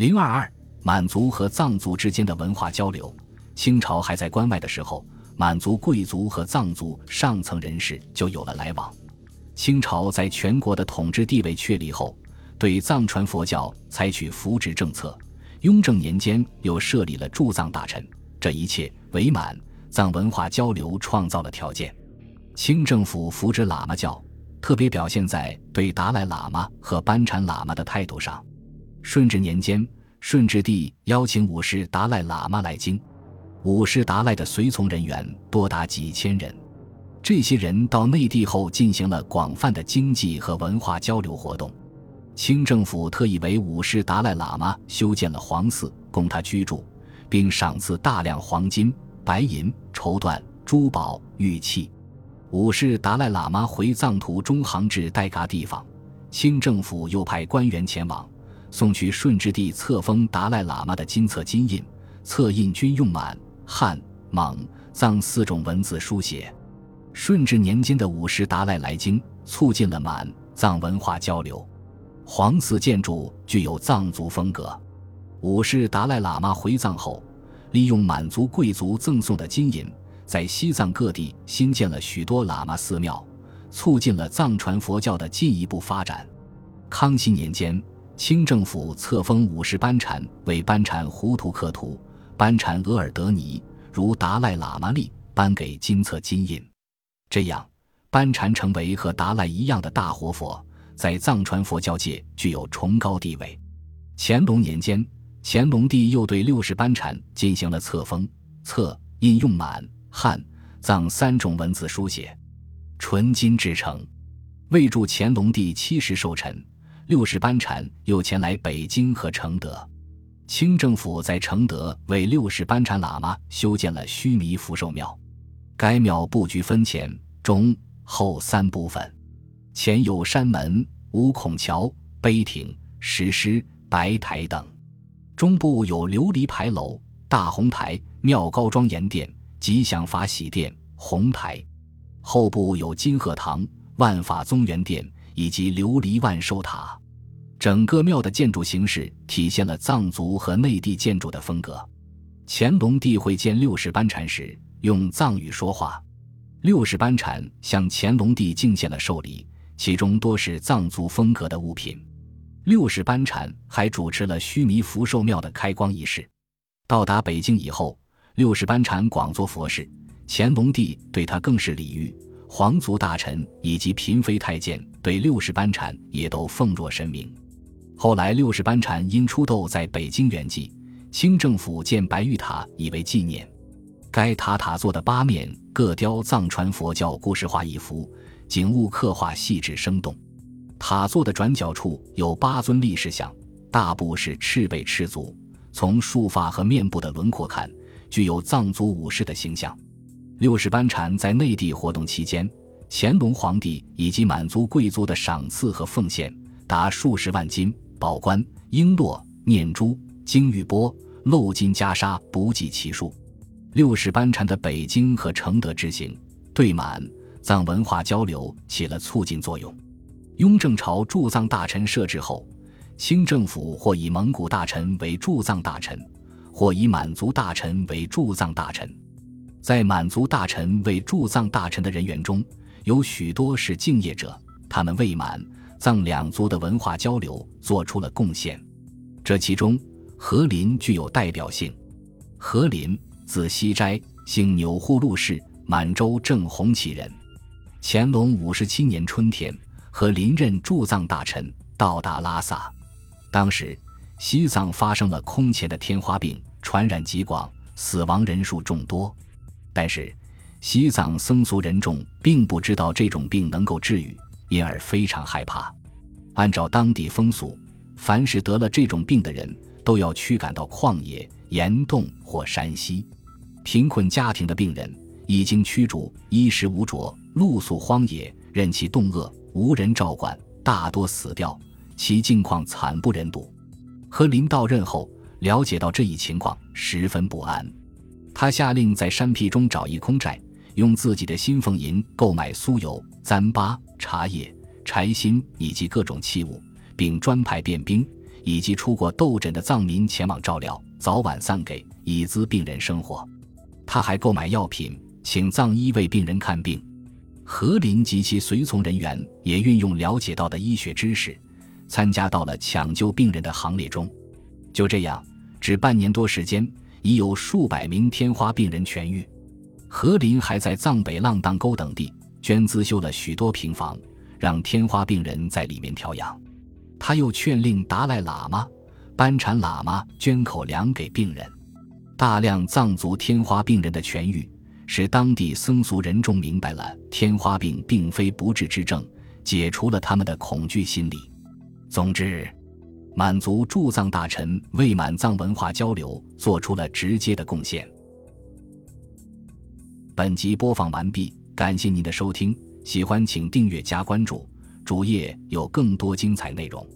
零二二，满族和藏族之间的文化交流。清朝还在关外的时候，满族贵族和藏族上层人士就有了来往。清朝在全国的统治地位确立后，对藏传佛教采取扶植政策。雍正年间又设立了驻藏大臣，这一切为满藏文化交流创造了条件。清政府扶植喇嘛教，特别表现在对达赖喇嘛和班禅喇嘛的态度上。顺治年间，顺治帝邀请五世达赖喇嘛来京，五世达赖的随从人员多达几千人。这些人到内地后，进行了广泛的经济和文化交流活动。清政府特意为五世达赖喇嘛修建了皇寺，供他居住，并赏赐大量黄金、白银、绸缎、珠宝、玉器。五世达赖喇嘛回藏途中行至代嘎地方，清政府又派官员前往，送去顺治帝册封达赖喇嘛的金册金印，册印均用满、汉、蒙、藏四种文字书写。顺治年间的五世达赖来京，促进了满藏文化交流。皇寺建筑具有藏族风格。五世达赖喇嘛回藏后，利用满族贵族赠送的金银，在西藏各地新建了许多喇嘛寺庙，促进了藏传佛教的进一步发展。康熙年间，清政府册封五世班禅为班禅胡图克图、班禅额尔德尼，如达赖喇嘛立颁给金册金印，这样班禅成为和达赖一样的大活佛。在藏传佛教界具有崇高地位。乾隆年间，乾隆帝又对六世班禅进行了册封，册印用满、汉、藏三种文字书写，纯金制成。为助乾隆帝七十寿辰，六世班禅又前来北京和承德。清政府在承德为六世班禅喇嘛修建了须弥福寿庙，该庙布局分前、中、后三部分。前有山门、五孔桥、碑亭、石狮、白台等，中部有琉璃牌楼、大红台、庙高庄严殿、吉祥法喜殿、红台；后部有金鹤堂、万法宗元殿以及琉璃万寿塔。整个庙的建筑形式体现了藏族和内地建筑的风格。乾隆帝会见六世班禅时，用藏语说话，六世班禅向乾隆帝敬献了寿礼。其中多是藏族风格的物品。六世班禅还主持了须弥福寿庙的开光仪式。到达北京以后，六世班禅广做佛事，乾隆帝对他更是礼遇，皇族大臣以及嫔妃太监对六世班禅也都奉若神明。后来，六世班禅因出斗在北京圆寂，清政府建白玉塔以为纪念。该塔塔座的八面各雕藏传佛教故事画一幅。景物刻画细致生动，塔座的转角处有八尊力士像，大部是赤背赤足。从束发和面部的轮廓看，具有藏族武士的形象。六世班禅在内地活动期间，乾隆皇帝以及满族贵族的赏赐和奉献达数十万金，宝冠、璎珞、念珠、金玉钵、镂金袈裟不计其数。六世班禅的北京和承德之行，对满。藏文化交流起了促进作用。雍正朝驻藏大臣设置后，清政府或以蒙古大臣为驻藏大臣，或以满族大臣为驻藏大臣。在满族大臣为驻藏大臣的人员中，有许多是敬业者，他们为满藏两族的文化交流做出了贡献。这其中，何林具有代表性。何林，字西斋，姓钮祜禄氏，满洲正红旗人。乾隆五十七年春天，和临任驻藏大臣到达拉萨。当时，西藏发生了空前的天花病，传染极广，死亡人数众多。但是，西藏僧俗人众并不知道这种病能够治愈，因而非常害怕。按照当地风俗，凡是得了这种病的人，都要驱赶到旷野、岩洞或山溪。贫困家庭的病人已经驱逐，衣食无着。露宿荒野，任其冻饿，无人照管，大多死掉，其境况惨不忍睹。和林到任后，了解到这一情况，十分不安。他下令在山僻中找一空寨，用自己的薪俸银购买酥油、糌粑、茶叶、柴薪以及各种器物，并专派便兵，以及出过痘疹的藏民前往照料，早晚散给，以资病人生活。他还购买药品，请藏医为病人看病。何林及其随从人员也运用了解到的医学知识，参加到了抢救病人的行列中。就这样，只半年多时间，已有数百名天花病人痊愈。何林还在藏北浪荡沟等地捐资修了许多平房，让天花病人在里面调养。他又劝令达赖喇嘛、班禅喇嘛捐口粮给病人。大量藏族天花病人的痊愈，使当地僧俗人众明白了天花病并非不治之症，解除了他们的恐惧心理。总之，满族驻藏大臣为满藏文化交流做出了直接的贡献。本集播放完毕，感谢您的收听，喜欢请订阅加关注，主页有更多精彩内容。